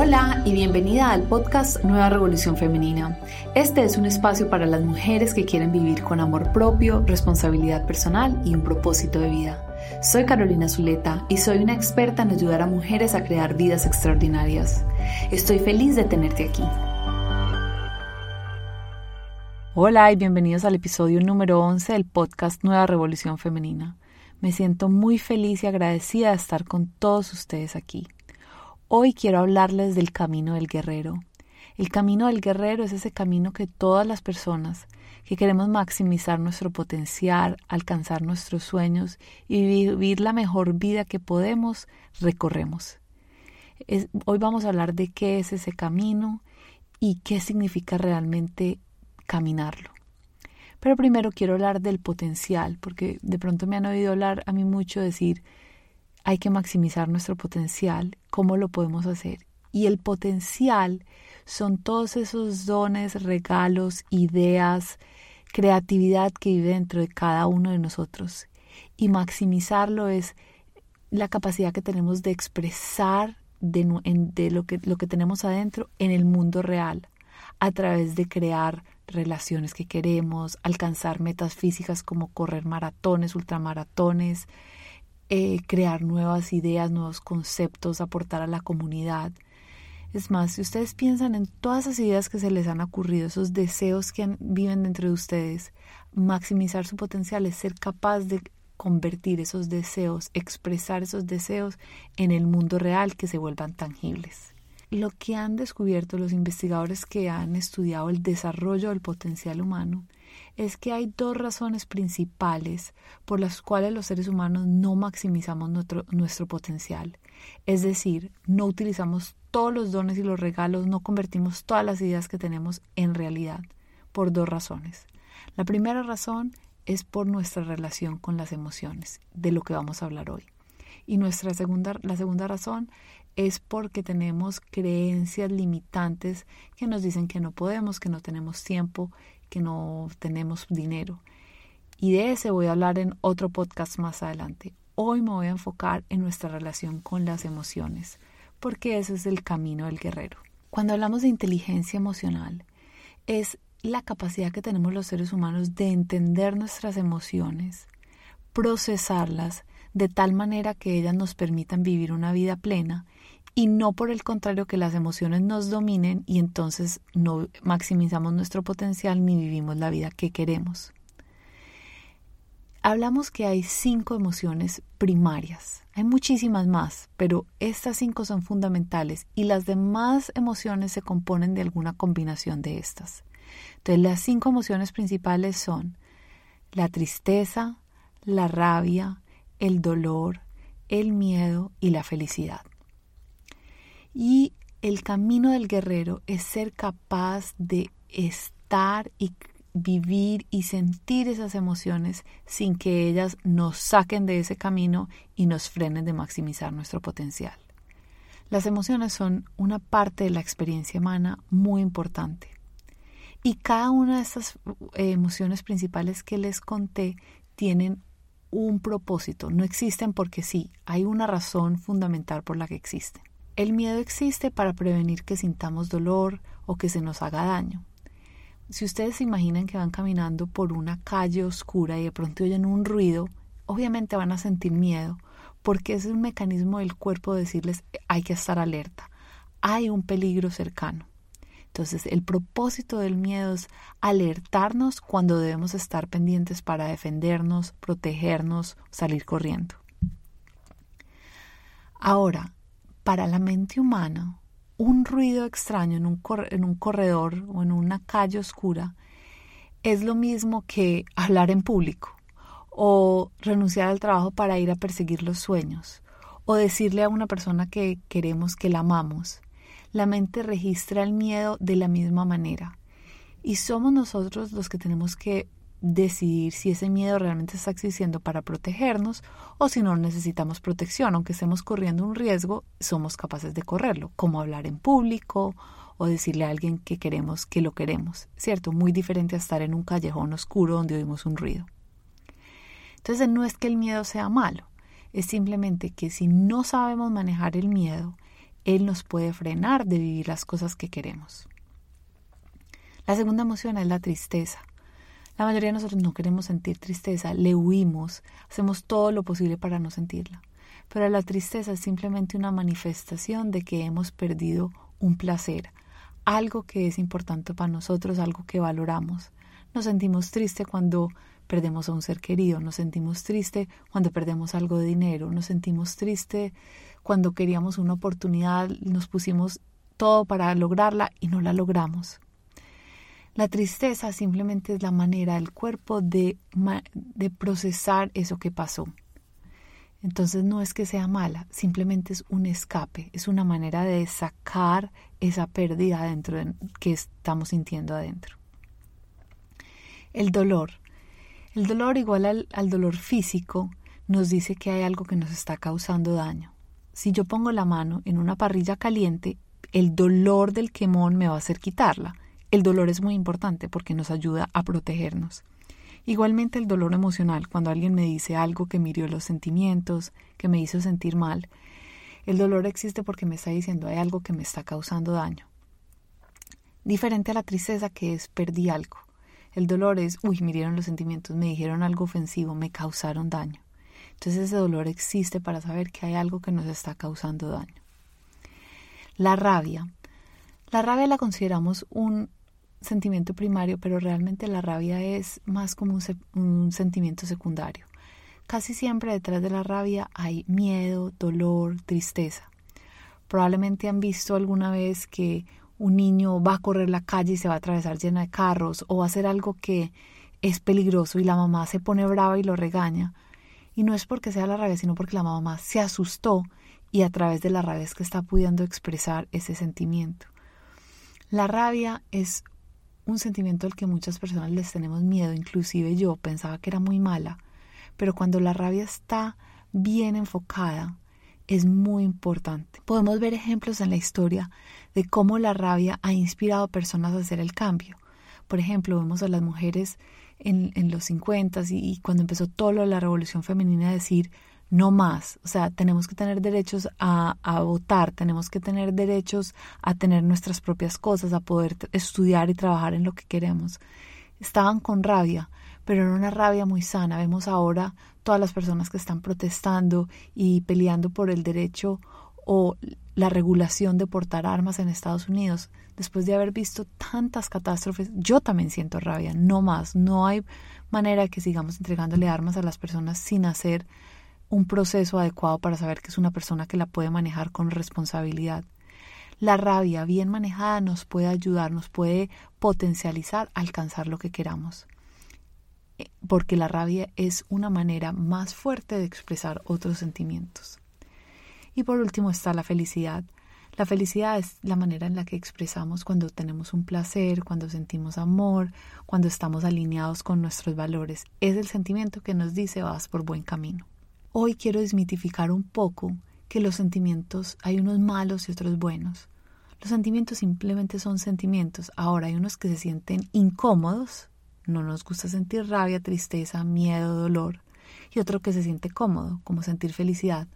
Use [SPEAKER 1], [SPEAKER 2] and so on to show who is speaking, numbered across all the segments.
[SPEAKER 1] Hola y bienvenida al podcast Nueva Revolución Femenina. Este es un espacio para las mujeres que quieren vivir con amor propio, responsabilidad personal y un propósito de vida. Soy Carolina Zuleta y soy una experta en ayudar a mujeres a crear vidas extraordinarias. Estoy feliz de tenerte aquí. Hola y bienvenidos al episodio número 11 del podcast Nueva Revolución Femenina. Me siento muy feliz y agradecida de estar con todos ustedes aquí. Hoy quiero hablarles del camino del guerrero. El camino del guerrero es ese camino que todas las personas que queremos maximizar nuestro potencial, alcanzar nuestros sueños y vivir la mejor vida que podemos, recorremos. hoy vamos a hablar de qué es ese camino y qué significa realmente caminarlo. Pero primero quiero hablar del potencial, porque de pronto me han oído hablar a mí mucho decir, hay que maximizar nuestro potencial. ¿Cómo lo podemos hacer? Y el potencial son todos esos dones, regalos, ideas, creatividad que vive dentro de cada uno de nosotros. Y maximizarlo es la capacidad que tenemos de expresar de, lo, que, lo que tenemos adentro en el mundo real, a través de crear relaciones que queremos, alcanzar metas físicas como correr maratones, ultramaratones, eh, crear nuevas ideas, nuevos conceptos, aportar a la comunidad. Es más, si ustedes piensan en todas esas ideas que se les han ocurrido, esos deseos que viven dentro de ustedes, maximizar su potencial es ser capaz de convertir esos deseos, expresar esos deseos en el mundo real que se vuelvan tangibles. Lo que han descubierto los investigadores que han estudiado el desarrollo del potencial humano es que hay dos razones principales por las cuales los seres humanos no maximizamos nuestro, nuestro, potencial. Es decir, no utilizamos todos los dones y los regalos, no convertimos todas las ideas que tenemos en realidad, por dos razones. La primera razón es por nuestra relación con las emociones, de lo que vamos a hablar hoy. Y nuestra segunda, la segunda razón es porque tenemos creencias limitantes que nos dicen que no podemos, que no tenemos tiempo, que no tenemos dinero. Y de ese voy a hablar en otro podcast más adelante. Hoy me voy a enfocar en nuestra relación con las emociones, porque ese es el camino del guerrero. Cuando hablamos de inteligencia emocional, es la capacidad que tenemos los seres humanos de entender nuestras emociones, procesarlas de tal manera que ellas nos permitan vivir una vida plena y no por el contrario que las emociones nos dominen y entonces no maximizamos nuestro potencial ni vivimos la vida que queremos. Hablamos que hay cinco emociones primarias. Hay muchísimas más, pero estas cinco son fundamentales y las demás emociones se componen de alguna combinación de estas. Entonces las cinco emociones principales son la tristeza, la rabia, el dolor, el miedo y la felicidad. Y el camino del guerrero es ser capaz de estar y vivir y sentir esas emociones sin que ellas nos saquen de ese camino y nos frenen de maximizar nuestro potencial. Las emociones son una parte de la experiencia humana muy importante. Y cada una de estas eh, emociones principales que les conté tienen un propósito, no existen porque sí, hay una razón fundamental por la que existen. El miedo existe para prevenir que sintamos dolor o que se nos haga daño. Si ustedes se imaginan que van caminando por una calle oscura y de pronto oyen un ruido, obviamente van a sentir miedo, porque es un mecanismo del cuerpo de decirles hay que estar alerta, hay un peligro cercano. Entonces, el propósito del miedo es alertarnos cuando debemos estar pendientes para defendernos, protegernos, salir corriendo. Ahora, para la mente humana, un ruido extraño en un, en un corredor o en una calle oscura es lo mismo que hablar en público o renunciar al trabajo para ir a perseguir los sueños o decirle a una persona que queremos que la amamos. La mente registra el miedo de la misma manera y somos nosotros los que tenemos que decidir si ese miedo realmente está existiendo para protegernos o si no necesitamos protección, aunque estemos corriendo un riesgo, somos capaces de correrlo, como hablar en público o decirle a alguien que queremos que lo queremos, ¿cierto? Muy diferente a estar en un callejón oscuro donde oímos un ruido. Entonces no es que el miedo sea malo, es simplemente que si no sabemos manejar el miedo, Él nos puede frenar de vivir las cosas que queremos. La segunda emoción es la tristeza. La mayoría de nosotros no queremos sentir tristeza, le huimos, hacemos todo lo posible para no sentirla. Pero la tristeza es simplemente una manifestación de que hemos perdido un placer, algo que es importante para nosotros, algo que valoramos. Nos sentimos tristes cuando perdemos a un ser querido, nos sentimos tristes cuando perdemos algo de dinero, nos sentimos tristes cuando queríamos una oportunidad, nos pusimos todo para lograrla y no la logramos. La tristeza simplemente es la manera del cuerpo de, de procesar eso que pasó. Entonces no es que sea mala, simplemente es un escape, es una manera de sacar esa pérdida dentro que estamos sintiendo adentro. El dolor. El dolor igual al, al dolor físico nos dice que hay algo que nos está causando daño. Si yo pongo la mano en una parrilla caliente, el dolor del quemón me va a hacer quitarla el dolor es muy importante porque nos ayuda a protegernos. Igualmente el dolor emocional, cuando alguien me dice algo que me los sentimientos, que me hizo sentir mal, el dolor existe porque me está diciendo hay algo que me está causando daño. Diferente a la tristeza que es perdí algo. El dolor es, uy, mirieron los sentimientos, me dijeron algo ofensivo, me causaron daño. Entonces ese dolor existe para saber que hay algo que nos está causando daño. La rabia. La rabia la consideramos un sentimiento primario, pero realmente la rabia es más como un, sentimiento secundario. Casi siempre detrás de la rabia hay miedo, dolor, tristeza. Probablemente han visto alguna vez que un niño va a correr la calle y se va a atravesar llena de carros o va a hacer algo que es peligroso y la mamá se pone brava y lo regaña. Y no es porque sea la rabia, sino porque la mamá se asustó y a través de la rabia es que está pudiendo expresar ese sentimiento. La rabia es un sentimiento al que muchas personas les tenemos miedo, inclusive yo pensaba que era muy mala, pero cuando la rabia está bien enfocada, es muy importante. Podemos ver ejemplos en la historia de cómo la rabia ha inspirado a personas a hacer el cambio. Por ejemplo, vemos a las mujeres en, los 50 y, y, cuando empezó todo lo de la revolución femenina a decir, no más. O sea, tenemos que tener derechos a, a, votar, tenemos que tener derechos a tener nuestras propias cosas, a poder estudiar y trabajar en lo que queremos. Estaban con rabia, pero era una rabia muy sana. Vemos ahora todas las personas que están protestando y peleando por el derecho o la regulación de portar armas en Estados Unidos. Después de haber visto tantas catástrofes, yo también siento rabia, no más. No hay manera que sigamos entregándole armas a las personas sin hacer un proceso adecuado para saber que es una persona que la puede manejar con responsabilidad. La rabia bien manejada nos puede ayudar, nos puede potencializar a alcanzar lo que queramos. Eh, porque la rabia es una manera más fuerte de expresar otros sentimientos. Y por último está la felicidad. La felicidad es la manera en la que expresamos cuando tenemos un placer, cuando sentimos amor, cuando estamos alineados con nuestros valores. Es el sentimiento que nos dice vas por buen camino. Hoy quiero desmitificar un poco que los sentimientos hay unos malos y otros buenos. Los sentimientos simplemente son sentimientos. Ahora hay unos que se sienten incómodos, no nos gusta sentir rabia, tristeza, miedo, dolor, y otro que se siente cómodo, como sentir felicidad,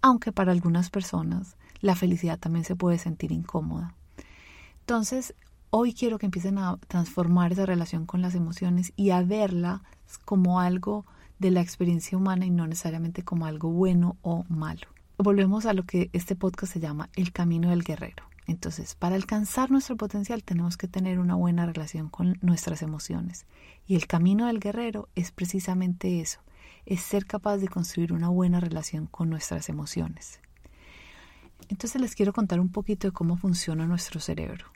[SPEAKER 1] aunque para algunas personas la felicidad también se puede sentir incómoda. Entonces, hoy quiero que empiecen a transformar esa relación con las emociones y a verla como algo de la experiencia humana y no necesariamente como algo bueno o malo. Volvemos a lo que este podcast se llama el camino del guerrero. Entonces, para alcanzar nuestro potencial tenemos que tener una buena relación con nuestras emociones. Y el camino del guerrero es precisamente eso, es ser capaz de construir una buena relación con nuestras emociones. Entonces les quiero contar un poquito de cómo funciona nuestro cerebro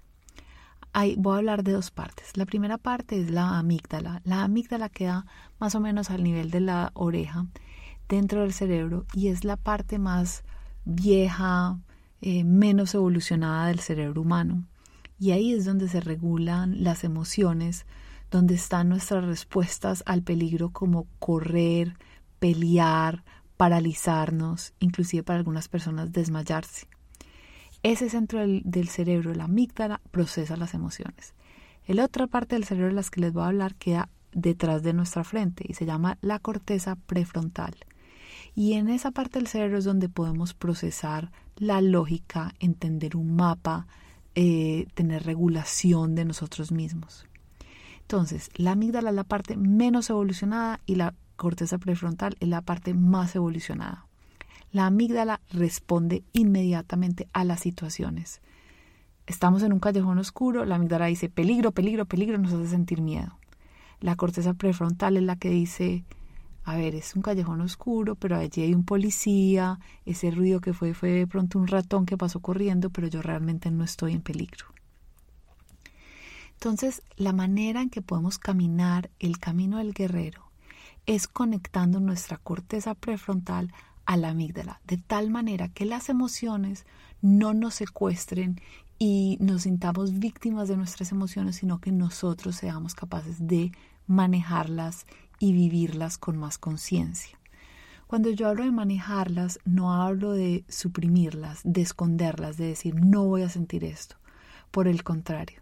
[SPEAKER 1] voy a hablar de dos partes. La primera parte es la amígdala. La amígdala queda más o menos al nivel de la oreja dentro del cerebro y es la parte más vieja, eh, menos evolucionada del cerebro humano. Y ahí es donde se regulan las emociones, donde están nuestras respuestas al peligro como correr, pelear, paralizarnos, inclusive para algunas personas desmayarse. Ese centro del, cerebro, la amígdala, procesa las emociones. La otra parte del cerebro de las que les voy a hablar queda detrás de nuestra frente y se llama la corteza prefrontal. Y en esa parte del cerebro es donde podemos procesar la lógica, entender un mapa, eh, tener regulación de nosotros mismos. Entonces, la amígdala es la parte menos evolucionada y la corteza prefrontal es la parte más evolucionada. La amígdala responde inmediatamente a las situaciones. Estamos en un callejón oscuro, la amígdala dice peligro, peligro, peligro, nos hace sentir miedo. La corteza prefrontal es la que dice, a ver, es un callejón oscuro, pero allí hay un policía, ese ruido que fue fue de pronto un ratón que pasó corriendo, pero yo realmente no estoy en peligro. Entonces, la manera en que podemos caminar el camino del guerrero es conectando nuestra corteza prefrontal a la amígdala, de tal manera que las emociones no nos secuestren y nos sintamos víctimas de nuestras emociones, sino que nosotros seamos capaces de manejarlas y vivirlas con más conciencia. Cuando yo hablo de manejarlas, no hablo de suprimirlas, de esconderlas, de decir no voy a sentir esto. Por el contrario,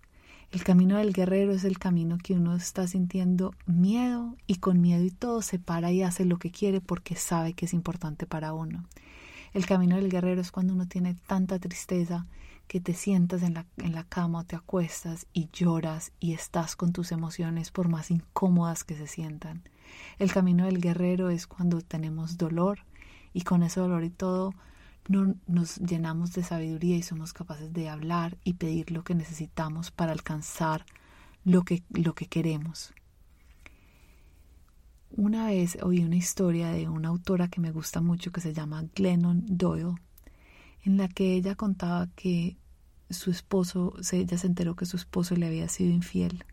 [SPEAKER 1] el camino del guerrero es el camino que uno está sintiendo miedo y con miedo y todo se para y hace lo que quiere porque sabe que es importante para uno. El camino del guerrero es cuando uno tiene tanta tristeza que te sientas en la, en la cama o te acuestas y lloras y estás con tus emociones por más incómodas que se sientan. El camino del guerrero es cuando tenemos dolor y con ese dolor y todo no, nos llenamos de sabiduría y somos capaces de hablar y pedir lo que necesitamos para alcanzar lo que, lo que queremos. Una vez oí una historia de una autora que me gusta mucho que se llama Glennon Doyle, en la que ella contaba que su esposo, ella se enteró que su esposo le había sido infiel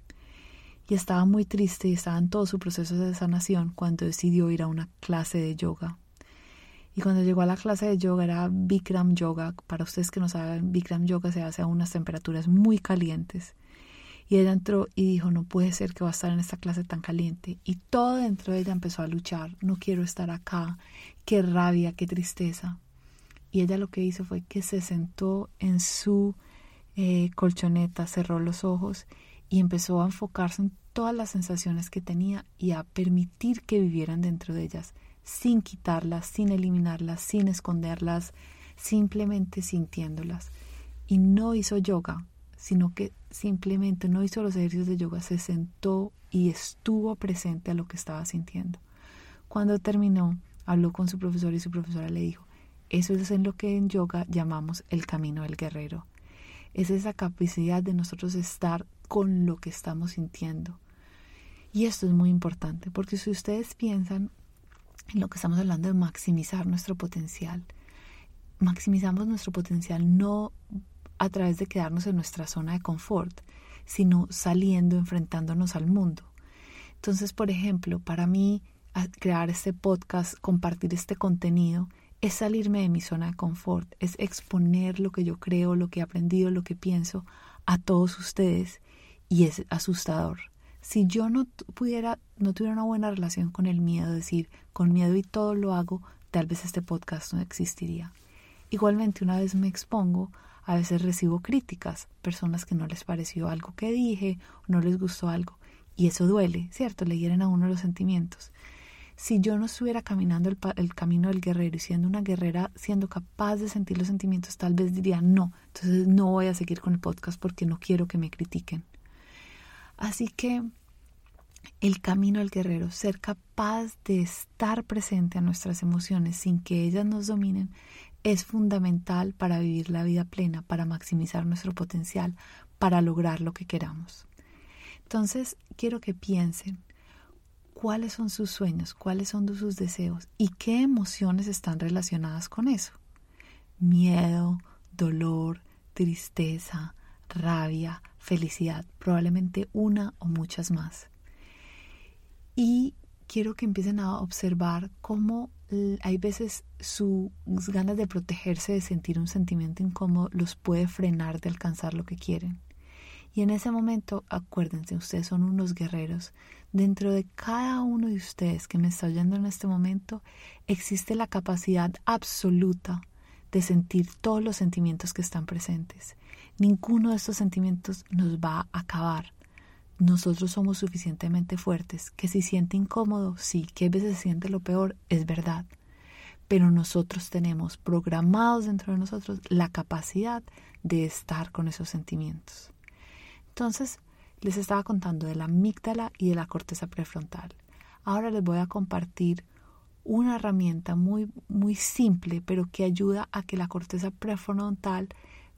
[SPEAKER 1] y estaba muy triste y estaba en todo su proceso de sanación cuando decidió ir a una clase de yoga. Y cuando llegó a la clase de yoga era Bikram Yoga. Para ustedes que no saben, Bikram Yoga se hace a unas temperaturas muy calientes. Y ella entró y dijo, no puede ser que va a estar en esta clase tan caliente. Y todo dentro de ella empezó a luchar. No quiero estar acá. Qué rabia, qué tristeza. Y ella lo que hizo fue que se sentó en su eh, colchoneta, cerró los ojos y empezó a enfocarse en todas las sensaciones que tenía y a permitir que vivieran dentro de ellas, sin quitarlas, sin eliminarlas, sin esconderlas, simplemente sintiéndolas. Y no hizo yoga, sino que simplemente no hizo los ejercicios de yoga, se sentó y estuvo presente a lo que estaba sintiendo. Cuando terminó, habló con su profesor y su profesora le dijo, eso es en lo que en yoga llamamos el camino del guerrero es esa capacidad de nosotros estar con lo que estamos sintiendo. Y esto es muy importante, porque si ustedes piensan en lo que estamos hablando de maximizar nuestro potencial, maximizamos nuestro potencial no a través de quedarnos en nuestra zona de confort, sino saliendo, enfrentándonos al mundo. Entonces, por ejemplo, para mí, crear este podcast, compartir este contenido, es salirme de mi zona de confort, es exponer lo que yo creo, lo que he aprendido, lo que pienso a todos ustedes y es asustador. Si yo no pudiera, no tuviera una buena relación con el miedo, decir, con miedo y todo lo hago, tal vez este podcast no existiría. Igualmente, una vez me expongo, a veces recibo críticas, personas que no les pareció algo que dije, no les gustó algo, y eso duele, ¿cierto? Le hieren a uno los sentimientos si yo no estuviera caminando el, camino del guerrero y siendo una guerrera, siendo capaz de sentir los sentimientos, tal vez diría no, entonces no voy a seguir con el podcast porque no quiero que me critiquen. Así que el camino del guerrero, ser capaz de estar presente a nuestras emociones sin que ellas nos dominen, es fundamental para vivir la vida plena, para maximizar nuestro potencial, para lograr lo que queramos. Entonces, quiero que piensen, cuáles son sus sueños, cuáles son sus deseos y qué emociones están relacionadas con eso. Miedo, dolor, tristeza, rabia, felicidad, probablemente una o muchas más. Y quiero que empiecen a observar cómo hay veces sus ganas de protegerse, de sentir un sentimiento incómodo, los puede frenar de alcanzar lo que quieren. Y en ese momento, acuérdense, ustedes son unos guerreros. Dentro de cada uno de ustedes que me está oyendo en este momento, existe la capacidad absoluta de sentir todos los sentimientos que están presentes. Ninguno de estos sentimientos nos va a acabar. Nosotros somos suficientemente fuertes que si siente incómodo, sí, que a veces se siente lo peor, es verdad. pero nosotros tenemos programados dentro de nosotros la capacidad de estar con esos sentimientos. Entonces, les estaba contando de la amígdala y de la corteza prefrontal. Ahora les voy a compartir una herramienta muy, muy simple, pero que ayuda a que la corteza prefrontal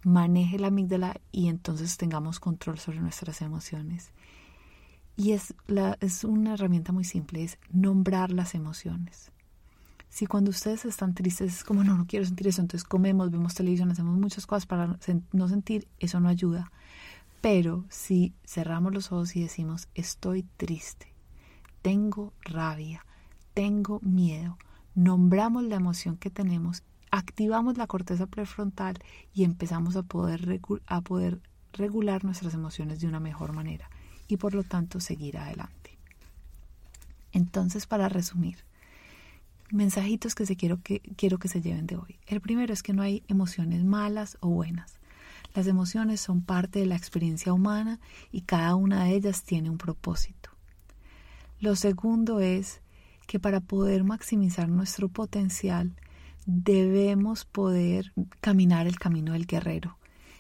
[SPEAKER 1] maneje la amígdala y entonces tengamos control sobre nuestras emociones. Y es, es una herramienta muy simple, es nombrar las emociones. Si cuando ustedes están tristes es como, no, no quiero sentir eso, entonces comemos, vemos televisión, hacemos muchas cosas para no sentir, eso no ayuda. Pero si cerramos los ojos y decimos, estoy triste, tengo rabia, tengo miedo, nombramos la emoción que tenemos, activamos la corteza prefrontal y empezamos a poder, a poder regular nuestras emociones de una mejor manera y por lo tanto seguir adelante. Entonces, para resumir, mensajitos que, se quiero, que quiero que se lleven de hoy. El primero es que no hay emociones malas o buenas. Las emociones son parte de la experiencia humana y cada una de ellas tiene un propósito. Lo segundo es que para poder maximizar nuestro potencial debemos poder caminar el camino del guerrero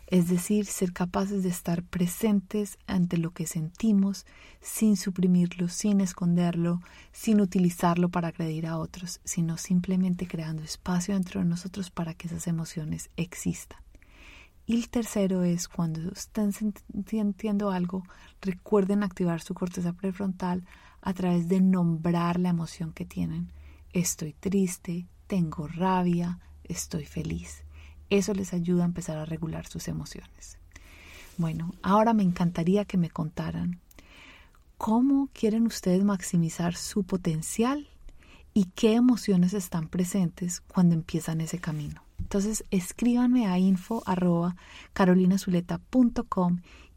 [SPEAKER 1] es decir, ser capaces de estar presentes ante lo que sentimos sin suprimirlo, sin esconderlo, sin utilizarlo para agredir a otros, sino simplemente creando espacio dentro de nosotros para que esas emociones existan. Y el tercero es cuando estén sintiendo algo, recuerden activar su corteza prefrontal a través de nombrar la emoción que tienen. Estoy triste, tengo rabia, estoy feliz. Eso les ayuda a empezar a regular sus emociones. Bueno, ahora me encantaría que me contaran cómo quieren ustedes maximizar su potencial y qué emociones están presentes cuando empiezan ese camino. Entonces escríbanme a info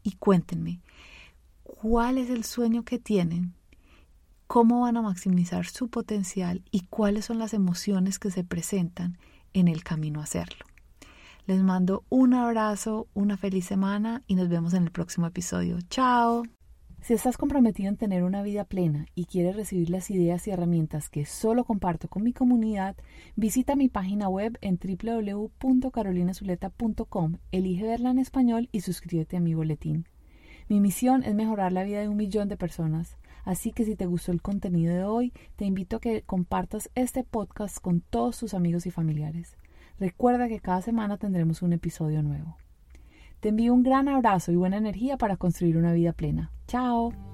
[SPEAKER 1] y cuéntenme cuál es el sueño que tienen, cómo van a maximizar su potencial y cuáles son las emociones que se presentan en el camino a hacerlo. Les mando un abrazo, una feliz semana y nos vemos en el próximo episodio. Chao. Si estás comprometido en tener una vida plena y quieres recibir las ideas y herramientas que solo comparto con mi comunidad, visita mi página web en www.carolinazuleta.com, elige verla en español y suscríbete a mi boletín. Mi misión es mejorar la vida de un millón de personas, así que si te gustó el contenido de hoy, te invito a que compartas este podcast con todos tus amigos y familiares. Recuerda que cada semana tendremos un episodio nuevo. Te envío un gran abrazo y buena energía para construir una vida plena. Chao.